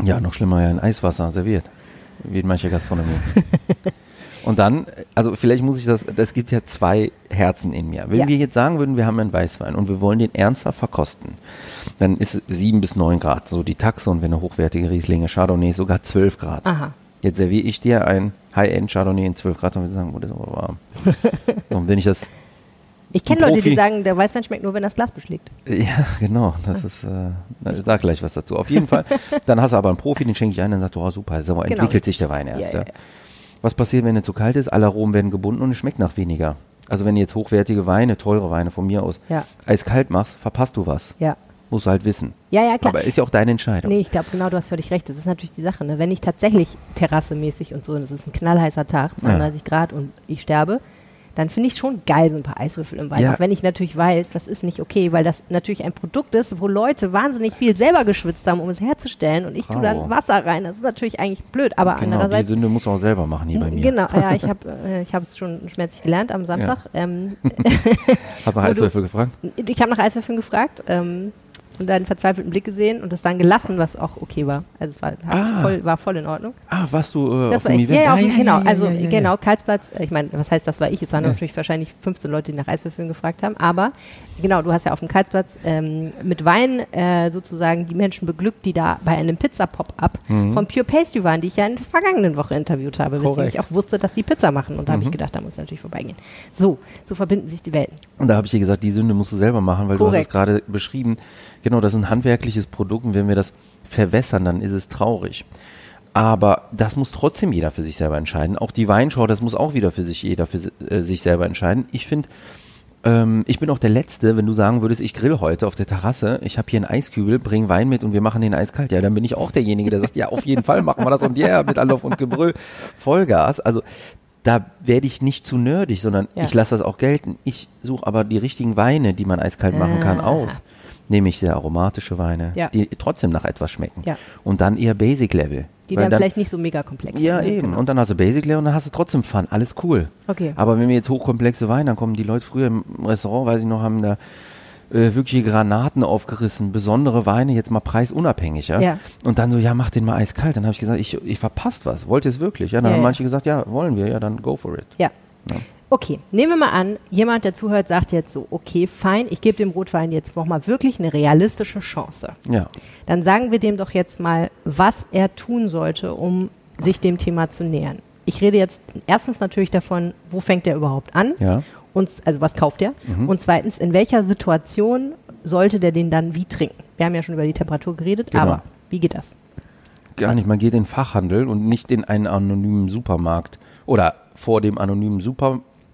Ja, noch schlimmer, ja, in Eiswasser serviert. Wie in mancher Gastronomie. Und dann, also vielleicht muss ich das, es gibt ja zwei Herzen in mir. Wenn Ja. wir jetzt sagen würden, wir haben einen Weißwein und wir wollen den ernsthaft verkosten, dann ist es sieben bis neun Grad, so die Taxe und wenn eine hochwertige Rieslinge Chardonnay sogar zwölf Grad. Aha. Jetzt serviere ich dir ein High-End Chardonnay in 12 Grad und wir sagen, oh, das ist aber warm. und wenn ich das, Ich kenne Leute, die sagen, der Weißwein schmeckt nur, wenn das Glas beschlägt. ja, genau, das ist, äh, na, ich sag gleich was dazu. Auf jeden Fall, dann hast du aber einen Profi, den schenke ich ein, dann sagt, oh super, so Genau. entwickelt sich der Wein erst. Ja, Ja, ja. Was passiert, wenn er zu kalt ist? Alle Aromen werden gebunden und es schmeckt nach weniger. Also wenn du jetzt hochwertige Weine, teure Weine von mir aus, Ja. eiskalt machst, verpasst du was. Ja. Musst du halt wissen. Ja, ja, klar. Aber ist ja auch deine Entscheidung. Nee, ich glaube genau, du hast völlig recht. Das ist natürlich die Sache. Ne? Wenn ich tatsächlich terrassemäßig und so, und es ist ein knallheißer Tag, 32 Grad und ich sterbe, dann finde ich schon geil, so ein paar Eiswürfel im Wein. Ja. Auch wenn ich natürlich weiß, das ist nicht okay, weil das natürlich ein Produkt ist, wo Leute wahnsinnig viel selber geschwitzt haben, um es herzustellen und ich tue dann. Wasser rein. Das ist natürlich eigentlich blöd, aber Genau, die andererseits Sünde muss man auch selber machen hier bei mir. Genau, ja, ich habe äh, ich es schon schmerzlich gelernt am Samstag. Ähm, Hast du nach Eiswürfel gefragt? ich habe nach Eiswürfeln gefragt ähm, und deinen verzweifelten Blick gesehen und das dann gelassen, was auch okay war. Also es war, Ah. voll, war voll in Ordnung. Ah, warst du äh, Das auf war dem ich. Event? Ja, ja, dem- genau. ja, also ja, ja, genau, Karlsplatz. äh, Ich meine, was heißt, das war ich? Es waren Ja. natürlich wahrscheinlich 15 Leute, die nach Eiswürfeln gefragt haben. Aber genau, du hast ja auf dem Karlsplatz ähm, mit Wein äh, sozusagen die Menschen beglückt, die da bei einem Pizza-Pop-Up von Pure Pastry waren, die ich ja in der vergangenen Woche interviewt habe, weswegen Korrekt. ich auch wusste, dass die Pizza machen. Und da habe ich gedacht, da muss ich natürlich vorbeigehen. So, so verbinden sich die Welten. Und da habe ich dir gesagt, die Sünde musst du selber machen, weil du hast Korrekt. es gerade beschrieben. Genau, das ist ein handwerkliches Produkt und wenn wir das verwässern, dann ist es traurig. Aber das muss trotzdem jeder für sich selber entscheiden. Auch die Weinschau, das muss auch wieder für sich jeder für äh, sich selber entscheiden. Ich finde, ähm, ich bin auch der Letzte, wenn du sagen würdest, ich grill heute auf der Terrasse, ich habe hier einen Eiskübel, bring Wein mit und wir machen den eiskalt. Ja, dann bin ich auch derjenige, der sagt, ja, auf jeden Fall machen wir das und ja, mit Anlauf und Gebrüll, Vollgas. Also da werde ich nicht zu nerdig, sondern Ja. ich lasse das auch gelten. Ich suche aber die richtigen Weine, die man eiskalt machen kann, Ah. Aus. Nämlich sehr aromatische Weine, Ja. die trotzdem nach etwas schmecken. Ja. Und dann eher Basic Level. Die Weil dann, vielleicht nicht so mega komplex ja, sind. ne? eben. Genau. Und dann hast du Basic Level und dann hast du trotzdem Fun. Alles cool. Okay. Aber wenn wir jetzt hochkomplexe Weine, dann kommen die Leute früher im Restaurant, weiß ich noch, haben da äh, wirkliche Granaten aufgerissen, besondere Weine, jetzt mal preisunabhängig, ja? Ja. Und dann so, ja, mach den mal eiskalt. Dann habe ich gesagt, ich, ich verpasst was. Wollt ihr es wirklich? Ja, dann Ja, haben ja. manche gesagt, ja, wollen wir, ja, dann go for it. Ja. Okay, nehmen wir mal an, jemand, der zuhört, sagt jetzt so, okay, fein, ich gebe dem Rotwein jetzt nochmal wirklich eine realistische Chance. Ja. Dann sagen wir dem doch jetzt mal, was er tun sollte, um sich dem Thema zu nähern. Ich rede jetzt erstens natürlich davon, wo fängt er überhaupt an? Ja. Und, also was kauft er? Mhm. Und zweitens, in welcher Situation sollte der den dann wie trinken? Wir haben ja schon über die Temperatur geredet, Genau. aber wie geht das? Gar nicht. Man geht in den Fachhandel und nicht in einen anonymen Supermarkt. Oder vor dem anonymen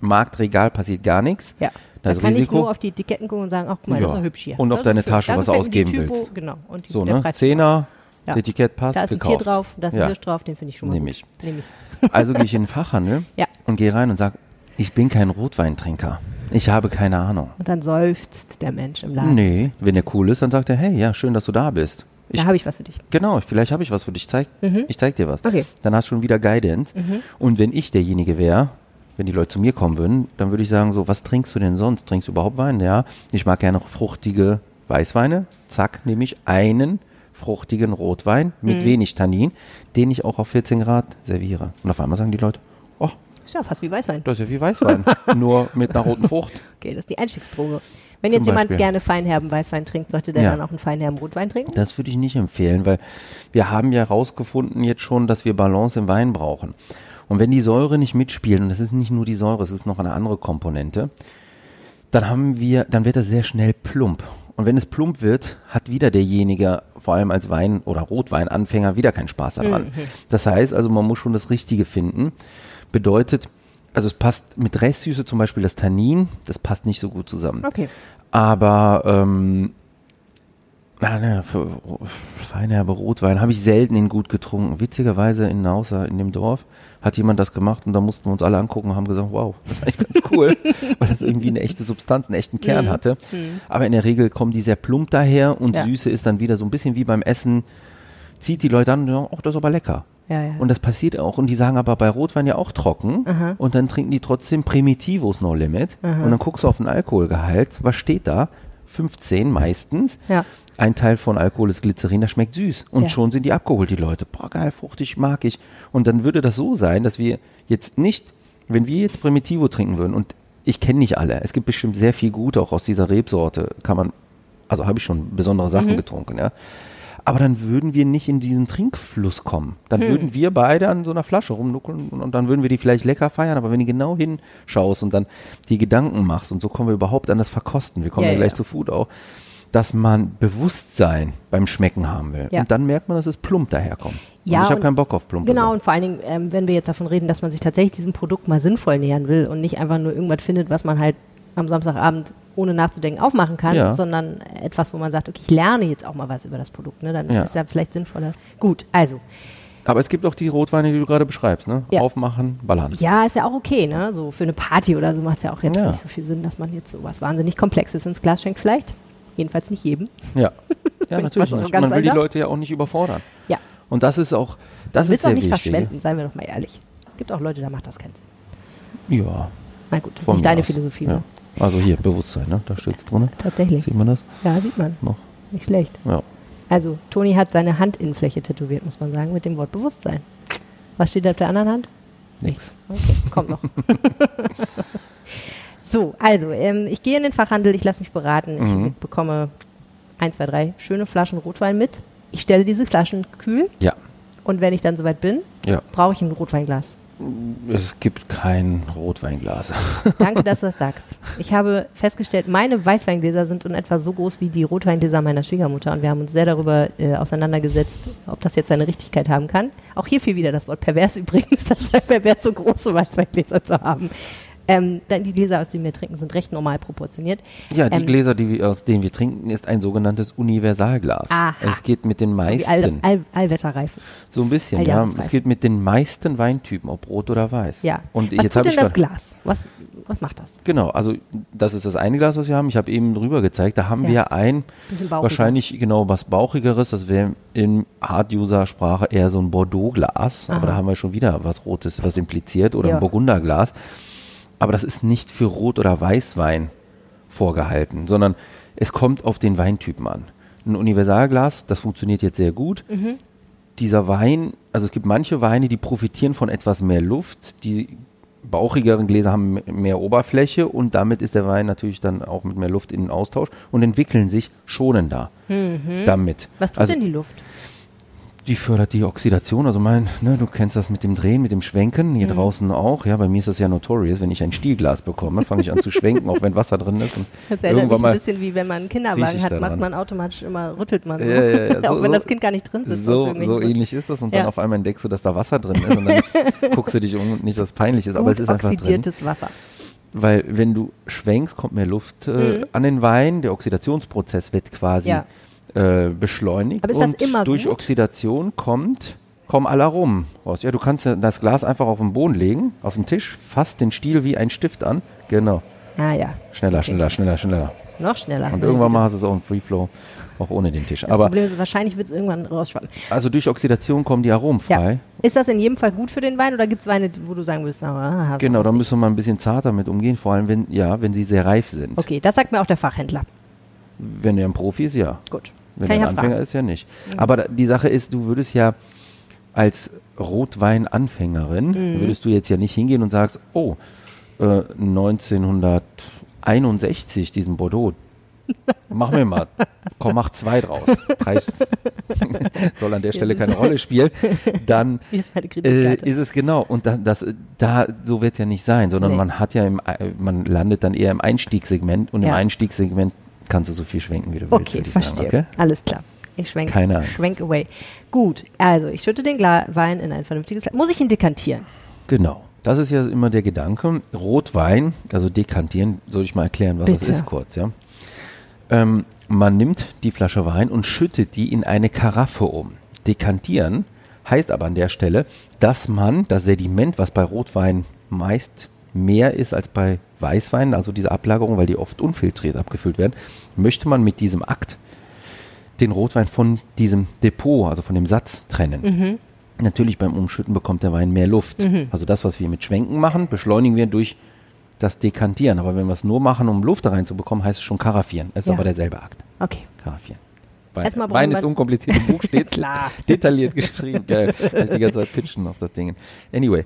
Supermarktregal passiert gar nichts. Ja. Da kann ich Risiko. nur auf die Etiketten gucken und sagen, ach guck mal, das ist Ja. ja hübsch hier. Und auf deine. Tasche, was du ausgeben Typo, willst. Genau. Und die, so, ne? Zehner, Ja. das Etikett passt, Da ist ein gekauft. Tier drauf, da ist ein Ja. Hirsch drauf, den finde ich schon mal Nehm ich. Nehm ich. Also gehe ich in den Fachhandel Ja. und gehe rein und sage, ich bin kein Rotweintrinker. Ich habe keine Ahnung. Und dann seufzt der Mensch im Laden. Nee, wenn der cool ist, dann sagt er, hey, ja, schön, dass du da bist. Ich, Da habe ich was für dich. genau, vielleicht habe ich was für dich. Zeig, Ich zeig dir was. Okay. Mhm. Dann hast du schon wieder Guidance. Und wenn ich derjenige wäre, wenn die Leute zu mir kommen würden, dann würde ich sagen, so, was trinkst du denn sonst? Trinkst du überhaupt Wein? Ja, ich mag gerne fruchtige Weißweine. Zack, nehme ich einen fruchtigen Rotwein mit Mhm. wenig Tannin, den ich auch auf 14 Grad serviere. Und auf einmal sagen die Leute, oh, Ist ja fast wie Weißwein. das ist ja wie Weißwein, nur mit einer roten Frucht. Okay, das ist die Einstiegsdroge. Wenn Zum jetzt jemand Beispiel. gerne feinherben Weißwein trinkt, sollte der Ja. dann auch einen feinherben Rotwein trinken? Das würde ich nicht empfehlen, weil wir haben ja herausgefunden jetzt schon, dass wir Balance im Wein brauchen. Und wenn die Säure nicht mitspielt, und das ist nicht nur die Säure, es ist noch eine andere Komponente, dann haben wir, dann wird das sehr schnell plump. Und wenn es plump wird, hat wieder derjenige, vor allem als Wein- oder Rotweinanfänger, wieder keinen Spaß daran. Das heißt also, man muss schon das Richtige finden. Bedeutet, also es passt mit Restsüße zum Beispiel das Tannin, das passt nicht so gut zusammen. Okay. Aber ähm, na, ne, für feinherbe Rotwein habe ich selten in gut getrunken. Witzigerweise in Nausa, in dem Dorf, hat jemand das gemacht und da mussten wir uns alle angucken und haben gesagt, wow, das ist eigentlich ganz cool, weil das irgendwie eine echte Substanz, einen echten Kern hatte. Aber in der Regel kommen die sehr plump daher und Ja. Süße ist dann wieder so ein bisschen wie beim Essen, zieht die Leute an und sagen, ach, das ist aber lecker. Ja, ja. Und das passiert auch. Und die sagen aber bei Rotwein ja auch trocken. Und dann trinken die trotzdem Primitivos No Limit. Und dann guckst du auf den Alkoholgehalt. Was steht da? 15 meistens. Ja. Ein Teil von Alkohol ist Glycerin, das schmeckt süß. Und Ja. schon sind die abgeholt, die Leute. Boah, geil, fruchtig, mag ich. Und dann würde das so sein, dass wir jetzt nicht, wenn wir jetzt Primitivo trinken würden, und ich kenne nicht alle, es gibt bestimmt sehr viel Gute auch aus dieser Rebsorte, kann man, also habe ich schon besondere Sachen Mhm. getrunken, ja. Aber dann würden wir nicht in diesen Trinkfluss kommen. Dann Hm. würden wir beide an so einer Flasche rumnuckeln und, und dann würden wir die vielleicht lecker feiern. Aber wenn du genau hinschaust und dann die Gedanken machst und so kommen wir überhaupt an das Verkosten. Wir kommen Ja, ja, gleich ja. zu Food auch, dass man Bewusstsein beim Schmecken haben will. Ja. Und dann merkt man, dass es plump daherkommt. Ja, und ich habe keinen Bock auf plumpe Genau, Sachen. und vor allen Dingen, ähm, wenn wir jetzt davon reden, dass man sich tatsächlich diesem Produkt mal sinnvoll nähern will und nicht einfach nur irgendwas findet, was man halt am Samstagabend ohne nachzudenken aufmachen kann, Ja. sondern etwas, wo man sagt, okay, ich lerne jetzt auch mal was über das Produkt, ne? dann Ja. ist ja vielleicht sinnvoller. Gut, also, Aber es gibt auch die Rotweine, die du gerade beschreibst, ne? Ja. Aufmachen, ballern. Ja, ist ja auch okay, ne? So für eine Party oder so macht es ja auch jetzt nicht so viel Sinn, dass man jetzt sowas wahnsinnig Komplexes ins Glas schenkt, vielleicht. Jedenfalls nicht jedem. Ja, ja natürlich nicht. Man will die. Leute ja auch nicht überfordern. Ja. Und das ist auch, das ist sehr auch nicht wichtig. verschwenden, seien wir doch mal ehrlich. Es gibt auch Leute, da macht das keinen Sinn. Ja, Na gut, das ist nicht deine aus. Philosophie, Ja. ne? Also hier, Bewusstsein, ne? Da steht es drin. Tatsächlich. Sieht man das Ja, sieht man. noch? Nicht schlecht. Ja. Also, Toni hat seine Handinnenfläche tätowiert, muss man sagen, mit dem Wort Bewusstsein. Was steht auf der anderen Hand? Nix. Okay, kommt noch. so, also, ähm, ich gehe in den Fachhandel, ich lasse mich beraten, Mhm. ich bekomme ein, zwei, drei schöne Flaschen Rotwein mit. Ich stelle diese Flaschen kühl Ja, und wenn ich dann soweit bin, ja. brauche ich ein Rotweinglas. Es gibt kein Rotweinglas. Danke, dass du das sagst. Ich habe festgestellt, meine Weißweingläser sind in etwa so groß wie die Rotweingläser meiner Schwiegermutter und wir haben uns sehr darüber äh, auseinandergesetzt, ob das jetzt seine Richtigkeit haben kann. Auch hier fiel wieder das Wort pervers übrigens, das sei pervers, so große Weißweingläser zu haben. Ähm, die Gläser, aus denen wir trinken, sind recht normal proportioniert. Ja, die Ähm, Gläser, die wir, aus denen wir trinken, ist ein sogenanntes Universalglas. Aha. Es geht mit den wie All, meisten, All, Allwetterreifen. so ein bisschen, ja. Es geht mit den meisten Weintypen, ob rot oder weiß. Ja. Und was jetzt tut habe denn ich das Glas? Was, was macht das? Genau, also das ist das eine Glas, was wir haben. Ich habe eben drüber gezeigt. Da haben Ja. wir ein wahrscheinlich genau was bauchigeres. Das wäre in Hard-User-Sprache eher so ein Bordeaux-Glas. Aber da haben wir schon wieder was Rotes, was impliziert oder Ja. ein Burgunderglas. Aber das ist nicht für Rot- oder Weißwein vorgehalten, sondern es kommt auf den Weintypen an. Ein Universalglas, das funktioniert jetzt sehr gut. Mhm. Dieser Wein, also es gibt manche Weine, die profitieren von etwas mehr Luft. Die bauchigeren Gläser haben mehr Oberfläche und damit ist der Wein natürlich dann auch mit mehr Luft in den Austausch und entwickeln sich schonender damit. Was tut also, denn die Luft? Die fördert die Oxidation. Also mein, ne, du kennst das mit dem Drehen, mit dem Schwenken, Mhm. hier draußen auch. Ja, bei mir ist das ja notorious. Wenn ich ein Stielglas bekomme, fange ich an zu schwenken, auch wenn Wasser drin ist. Und Das erinnert mich ein bisschen wie wenn man einen Kinderwagen hat, macht man automatisch immer, rüttelt man so. Ja, ja, ja. Auch So- wenn so- das Kind gar nicht drin sitzt. so, so ähnlich ist das und dann auf einmal entdeckst du, dass da Wasser drin ist und dann ist, guckst du dich um und nicht, dass es peinlich ist, aber Gut es ist einfach drin. oxidiertes Wasser. Weil wenn du schwenkst, kommt mehr Luft äh, an den Wein, der Oxidationsprozess wird quasi Mhm. Äh, beschleunigt und durch gut? Oxidation kommt kommen alle rum raus. Ja, du kannst ja das Glas einfach auf den Boden legen, auf den Tisch, fasst den Stiel wie ein Stift an. Genau. Ah ja, Schneller, schneller, schneller, schneller. noch schneller. Und irgendwann mal hast du es auch im Free Flow, auch ohne den Tisch. Das Aber Problem ist, wahrscheinlich wird es irgendwann rausschwappen. also durch Oxidation kommen die Aromen Ja. frei. Ist das in jedem Fall gut für den Wein oder gibt es Weine, wo du sagen würdest, ah, Genau, da müssen wir mal ein bisschen zarter mit umgehen, vor allem wenn, ja, wenn sie sehr reif sind. Okay, das sagt mir auch der Fachhändler. Wenn er ein Profi ist, ja. Gut. Wenn Kann er ein Anfänger fragen. ist, ja nicht. Aber die Sache ist, du würdest ja als Rotwein-Anfängerin, Mhm. würdest du jetzt ja nicht hingehen und sagst, oh, äh, 1961 diesen Bordeaux, mach mir mal, komm, mach zwei draus. Preis soll an der Stelle keine Rolle spielen. Dann äh, ist es genau. Und da, das, da, so wird es ja nicht sein, sondern Nee. man hat ja im, man landet dann eher im Einstiegssegment und im Ja. Einstiegssegment kannst du so viel schwenken, wie du willst. Okay, verstehe. Okay? Alles klar. Ich schwenk, Keine Angst. schwenk away. Gut, also ich schütte den Gla Wein in ein vernünftiges Glas. Muss ich ihn dekantieren? Genau. Das ist ja immer der Gedanke. Rotwein, also dekantieren, soll ich mal erklären, was das Bitte. ist kurz, ja. Ähm, man nimmt die Flasche Wein und schüttet die in eine Karaffe um. Dekantieren heißt aber an der Stelle, dass man das Sediment, was bei Rotwein meist mehr ist als bei Weißwein, also diese Ablagerung, weil die oft unfiltriert abgefüllt werden, möchte man mit diesem Akt den Rotwein von diesem Depot, also von dem Satz trennen. Natürlich beim Umschütten bekommt der Wein mehr Luft. Also das, was wir mit Schwenken machen, beschleunigen wir durch das Dekantieren. Aber wenn wir es nur machen, um Luft da reinzubekommen, heißt es schon Karaffieren. Das ist Ja. aber derselbe Akt. Okay. Karaffieren. Wein, Erstmal Wein ist unkompliziert, im Buch steht Klar. detailliert geschrieben. Geil. Kann ich die ganze Zeit pitchen auf das Ding. Anyway.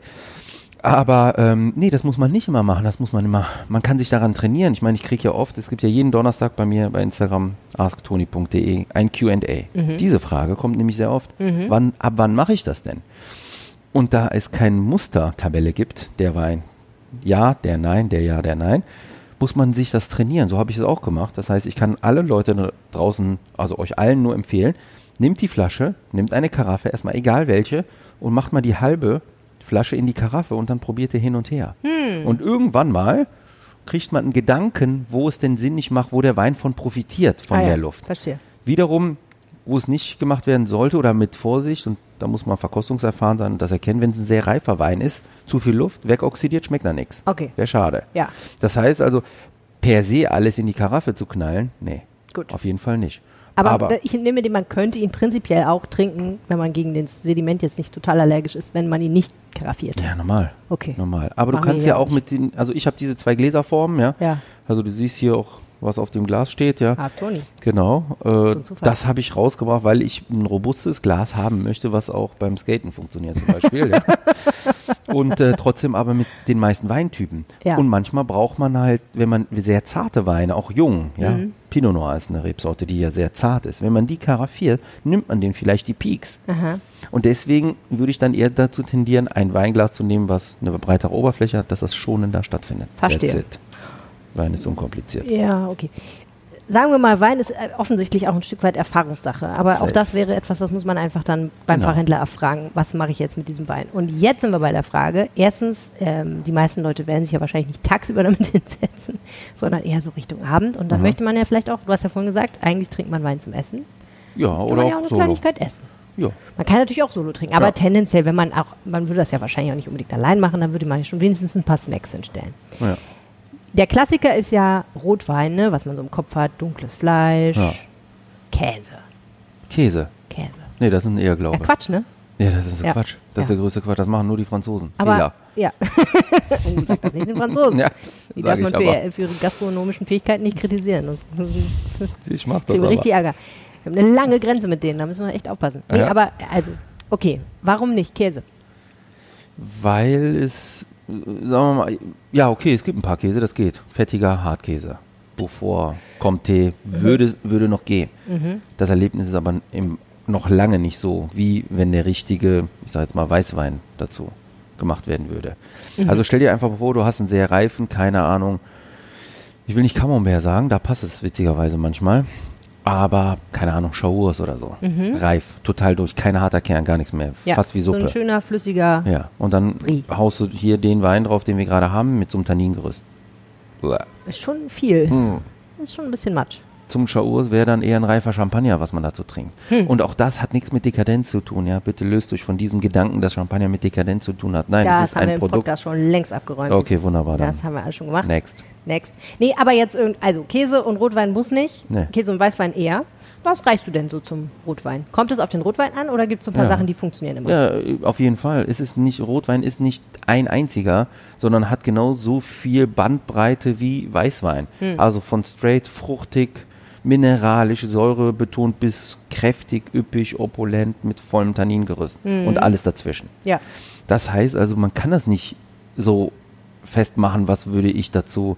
Aber ähm, nee, das muss man nicht immer machen. Das muss man immer. Man kann sich daran trainieren. Ich meine, ich kriege ja oft, es gibt ja jeden Donnerstag bei mir bei Instagram asktoni.de ein QA. Diese Frage kommt nämlich sehr oft. Wann, ab wann mache ich das denn? Und da es keine Mustertabelle gibt, der Wein ja, der Nein, der Ja, der Nein, muss man sich das trainieren. So habe ich es auch gemacht. Das heißt, ich kann alle Leute draußen, also euch allen nur empfehlen, nehmt die Flasche, nehmt eine Karaffe, erstmal egal welche, und macht mal die halbe Flasche in die Karaffe und dann probiert ihr hin und her. Und irgendwann mal kriegt man einen Gedanken, wo es denn sinnig macht, wo der Wein von profitiert, von Ah ja, der Luft. Verstehe. Wiederum, wo es nicht gemacht werden sollte oder mit Vorsicht und Da muss man verkostungserfahren sein und das erkennen, wenn es ein sehr reifer Wein ist. Zu viel Luft, wegoxidiert, schmeckt da nichts. Okay. Wäre schade. Ja. Das heißt also, per se alles in die Karaffe zu knallen, nee. Gut. Auf jeden Fall nicht. Aber, ich nehme den, man könnte ihn prinzipiell auch trinken, wenn man gegen das Sediment jetzt nicht total allergisch ist, wenn man ihn nicht karaffiert. ja, normal. Okay. Normal. Aber du Machen wir kannst ja auch nicht. mit den, also ich habe diese zwei Gläserformen, ja. Ja. Also du siehst hier auch, was auf dem Glas steht, ja. Ah, Toni. Genau. Äh, das habe ich rausgebracht, weil ich ein robustes Glas haben möchte, was auch beim Skaten funktioniert zum Beispiel. ja. Und äh, trotzdem aber mit den meisten Weintypen. Ja. Und manchmal braucht man halt, wenn man sehr zarte Weine, auch jung, ja. Mhm. Pinot Noir ist eine Rebsorte, die ja sehr zart ist. Wenn man die karaffiert, nimmt man den vielleicht die Peaks. Aha. Und deswegen würde ich dann eher dazu tendieren, ein Weinglas zu nehmen, was eine breitere Oberfläche hat, dass das schonender stattfindet. Verstehe. That's it. Wein ist unkompliziert. Ja, okay. Sagen wir mal, Wein ist äh, offensichtlich auch ein Stück weit Erfahrungssache. Aber auch Safe. das wäre etwas, das muss man einfach dann beim Genau. Fachhändler erfragen. Was mache ich jetzt mit diesem Wein? Und jetzt sind wir bei der Frage. Erstens, ähm, die meisten Leute werden sich ja wahrscheinlich nicht tagsüber damit hinsetzen, sondern eher so Richtung Abend. Und dann Mhm. möchte man ja vielleicht auch, du hast ja vorhin gesagt, eigentlich trinkt man Wein zum Essen. Ja, Kann oder man ja auch auch eine Solo. Kleinigkeit essen. Ja. Man kann natürlich auch Solo trinken, aber Ja. tendenziell, wenn man auch, man würde das ja wahrscheinlich auch nicht unbedingt allein machen, dann würde man ja schon wenigstens ein paar Snacks hinstellen. ja. Der Klassiker ist ja Rotwein, ne, was man so im Kopf hat, dunkles Fleisch, Ja. Käse, Käse. Käse. Nee, das ist ein Ja, Irrglaube. Quatsch, ne? Ja, das ist Ja. Quatsch. Das ist der größte Quatsch. Das machen nur die Franzosen. Aber Fehler. ja. oh, sag das nicht den Franzosen. Ja, die darf man für, für ihre gastronomischen Fähigkeiten nicht kritisieren. Ich mach das aber. richtig Ärger. Wir haben eine lange Grenze mit denen, da müssen wir echt aufpassen. Nee, aber also, okay, warum nicht Käse? Weil es, äh, sagen wir mal, ja, okay, es gibt ein paar Käse, das geht. Fettiger Hartkäse. Beaufort, Comté, würde, würde noch gehen. Das Erlebnis ist aber im, noch lange nicht so, wie wenn der richtige, ich sag jetzt mal, Weißwein dazu gemacht werden würde. Also stell dir einfach vor, du hast einen sehr reifen, keine Ahnung, ich will nicht Camembert sagen, da passt es witzigerweise manchmal. Aber, keine Ahnung, Chaours oder so. Reif, total durch, kein harter Kern, gar nichts mehr. Ja, Fast wie Suppe. So ein schöner, flüssiger. Ja, und dann Brie. haust du hier den Wein drauf, den wir gerade haben, mit so einem Tanningerüst. Ist schon viel. Hm. Ist schon ein bisschen Matsch. Zum Chaours wäre dann eher ein reifer Champagner, was man dazu trinkt. Hm. Und auch das hat nichts mit Dekadenz zu tun, ja. Bitte löst euch von diesem Gedanken, dass Champagner mit Dekadenz zu tun hat. Nein, das es ist haben wir ein im Produkt. Podcast schon längst abgeräumt. Okay, Das wunderbar, dann. Das haben wir alles schon gemacht. Next. Next. Nee, aber jetzt irgend, also Käse und Rotwein muss nicht. Nee. Käse und Weißwein eher. Was reichst du denn so zum Rotwein? Kommt es auf den Rotwein an oder gibt es so ein paar Ja. Sachen, die funktionieren immer? Ja, auf jeden Fall. Es ist nicht, Rotwein ist nicht ein einziger, sondern hat genau so viel Bandbreite wie Weißwein. Hm. Also von straight, fruchtig, mineralisch, säurebetont bis kräftig, üppig, opulent mit vollem Tanningerüst Hm. und alles dazwischen. Ja. Das heißt also, man kann das nicht so festmachen, was würde ich dazu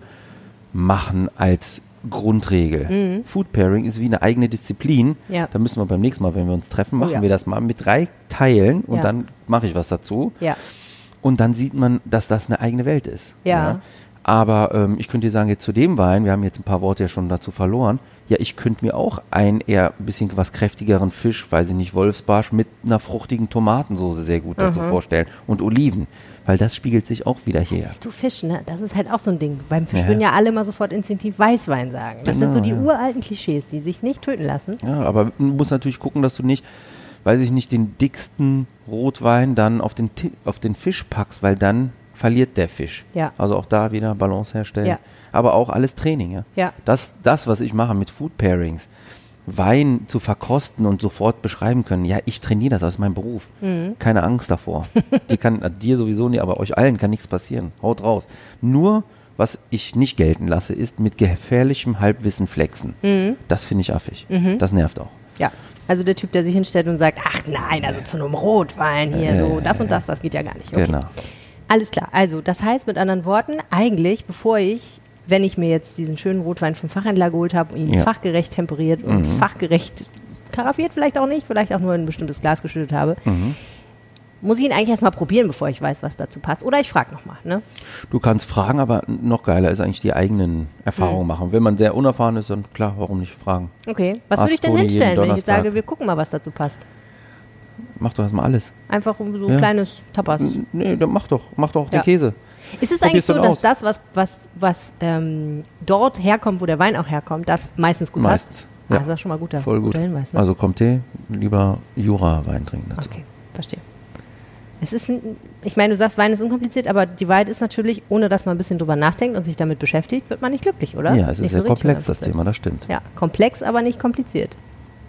machen als Grundregel. Food Pairing ist wie eine eigene Disziplin. Mhm. Ja. Da müssen wir beim nächsten Mal, wenn wir uns treffen, Oh machen ja. wir das mal mit drei Teilen und Ja. dann mache ich was dazu. Ja. Und dann sieht man, dass das eine eigene Welt ist. Aber ähm, ich könnte dir sagen, jetzt zu dem Wein, wir haben jetzt ein paar Worte ja schon dazu verloren, ja, ich könnte mir auch einen eher ein bisschen was kräftigeren Fisch, weiß ich nicht, Wolfsbarsch mit einer fruchtigen Tomatensoße sehr gut dazu vorstellen. Und Oliven, weil das spiegelt sich auch wieder her. Siehst du Fisch, ne? Das ist halt auch so ein Ding. Beim Fisch Ja. würden ja alle mal sofort instinktiv Weißwein sagen. Das sind so die Genau, ja. uralten Klischees, die sich nicht töten lassen. Ja, aber du musst natürlich gucken, dass du nicht, weiß ich nicht, den dicksten Rotwein dann auf den, auf den Fisch packst, weil dann verliert der Fisch. Ja. Also auch da wieder Balance herstellen. Ja. Aber auch alles Training, ja. Ja. Das, das, was ich mache mit Food Pairings, Wein zu verkosten und sofort beschreiben können, ja, ich trainiere das, das ist mein Beruf. Mhm. Keine Angst davor. Die kann, äh, dir sowieso nicht, aber euch allen kann nichts passieren. Haut raus. Nur, was ich nicht gelten lasse, ist mit gefährlichem Halbwissen flexen. Mhm. Das finde ich affig. Das nervt auch. Ja. Also der Typ, der sich hinstellt und sagt, ach nein, also zu einem Rotwein hier, so das und das, das geht ja gar nicht. Okay. Genau. Alles klar. Also, das heißt mit anderen Worten, eigentlich, bevor ich, wenn ich mir jetzt diesen schönen Rotwein vom Fachhändler geholt habe und ihn Ja. fachgerecht temperiert und fachgerecht karaffiert vielleicht auch nicht, vielleicht auch nur in ein bestimmtes Glas geschüttet habe, muss ich ihn eigentlich erstmal probieren, bevor ich weiß, was dazu passt. Oder ich frage nochmal. Ne? Du kannst fragen, aber noch geiler ist eigentlich die eigenen. Erfahrungen machen. Wenn man sehr unerfahren ist, dann klar, warum nicht fragen? Okay. Was Ask würde ich denn hinstellen, wenn ich jetzt sage, wir gucken mal, was dazu passt? Mach doch erstmal alles. Einfach um so Ja. kleines Tapas. Nee, dann mach doch, mach doch Ja. den Käse. Ist es Probier's eigentlich so, dass aus. das, was, was, was ähm, dort herkommt, wo der Wein auch herkommt, das meistens gut Meistens. passt? Ah, Ja. das ist schon mal guter, Voll gut. guter Hinweis. Ne? Also kommt Tee, lieber Jura-Wein trinken dazu. okay. verstehe. Es ist, ein, ich meine, du sagst, Wein ist unkompliziert, aber die Wahrheit ist natürlich, ohne dass man ein bisschen drüber nachdenkt und sich damit beschäftigt, wird man nicht glücklich, oder? Ja, es ist nicht sehr so komplex, wenn das Thema, das stimmt. Ja, komplex, aber nicht kompliziert.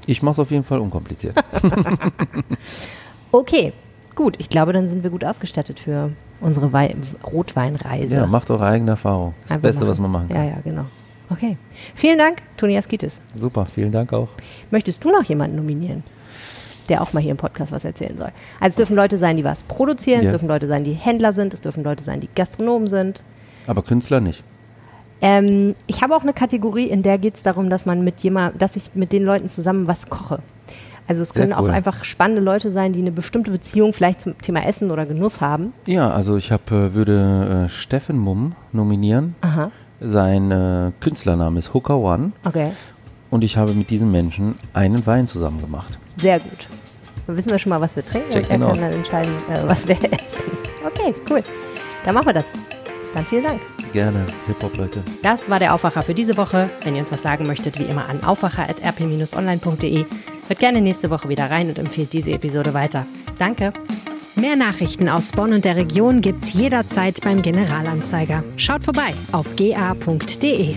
Ich mache es auf jeden Fall unkompliziert. Okay, gut. Ich glaube, dann sind wir gut ausgestattet für unsere Wei Rotweinreise. ja, macht eure eigene Erfahrung. Das Einfach Beste, was man machen kann. Ja, ja, genau. Okay. Vielen Dank, Toni Askitis. Super, vielen Dank auch. Möchtest du noch jemanden nominieren, der auch mal hier im Podcast was erzählen soll? Also es dürfen Leute sein, die was produzieren, es Ja. dürfen Leute sein, die Händler sind, es dürfen Leute sein, die Gastronomen sind. Aber Künstler nicht. Ähm, ich habe auch eine Kategorie, in der geht es darum, dass man mit jemand, dass ich mit den Leuten zusammen was koche. Also es können auch cool. einfach spannende Leute sein, die eine bestimmte Beziehung vielleicht zum Thema Essen oder Genuss haben. Ja, also ich hab, äh, würde äh, Steffen Mumm nominieren. Aha, Sein äh, Künstlername ist Hooker One okay. und ich habe mit diesem Menschen einen Wein zusammen gemacht. Sehr gut. Dann wissen wir schon mal, was wir trinken Check und er kann aus. dann entscheiden, äh, was wir essen. Okay, cool. Dann machen wir das. Dann vielen Dank. Gerne, Hip-Hop, Leute. Das war der Aufwacher für diese Woche. Wenn ihr uns was sagen möchtet, wie immer an aufwacher.rp-online.de. Hört gerne nächste Woche wieder rein und empfehlt diese Episode weiter. Danke. Mehr Nachrichten aus Bonn und der Region gibt's jederzeit beim Generalanzeiger. Schaut vorbei auf ga.de.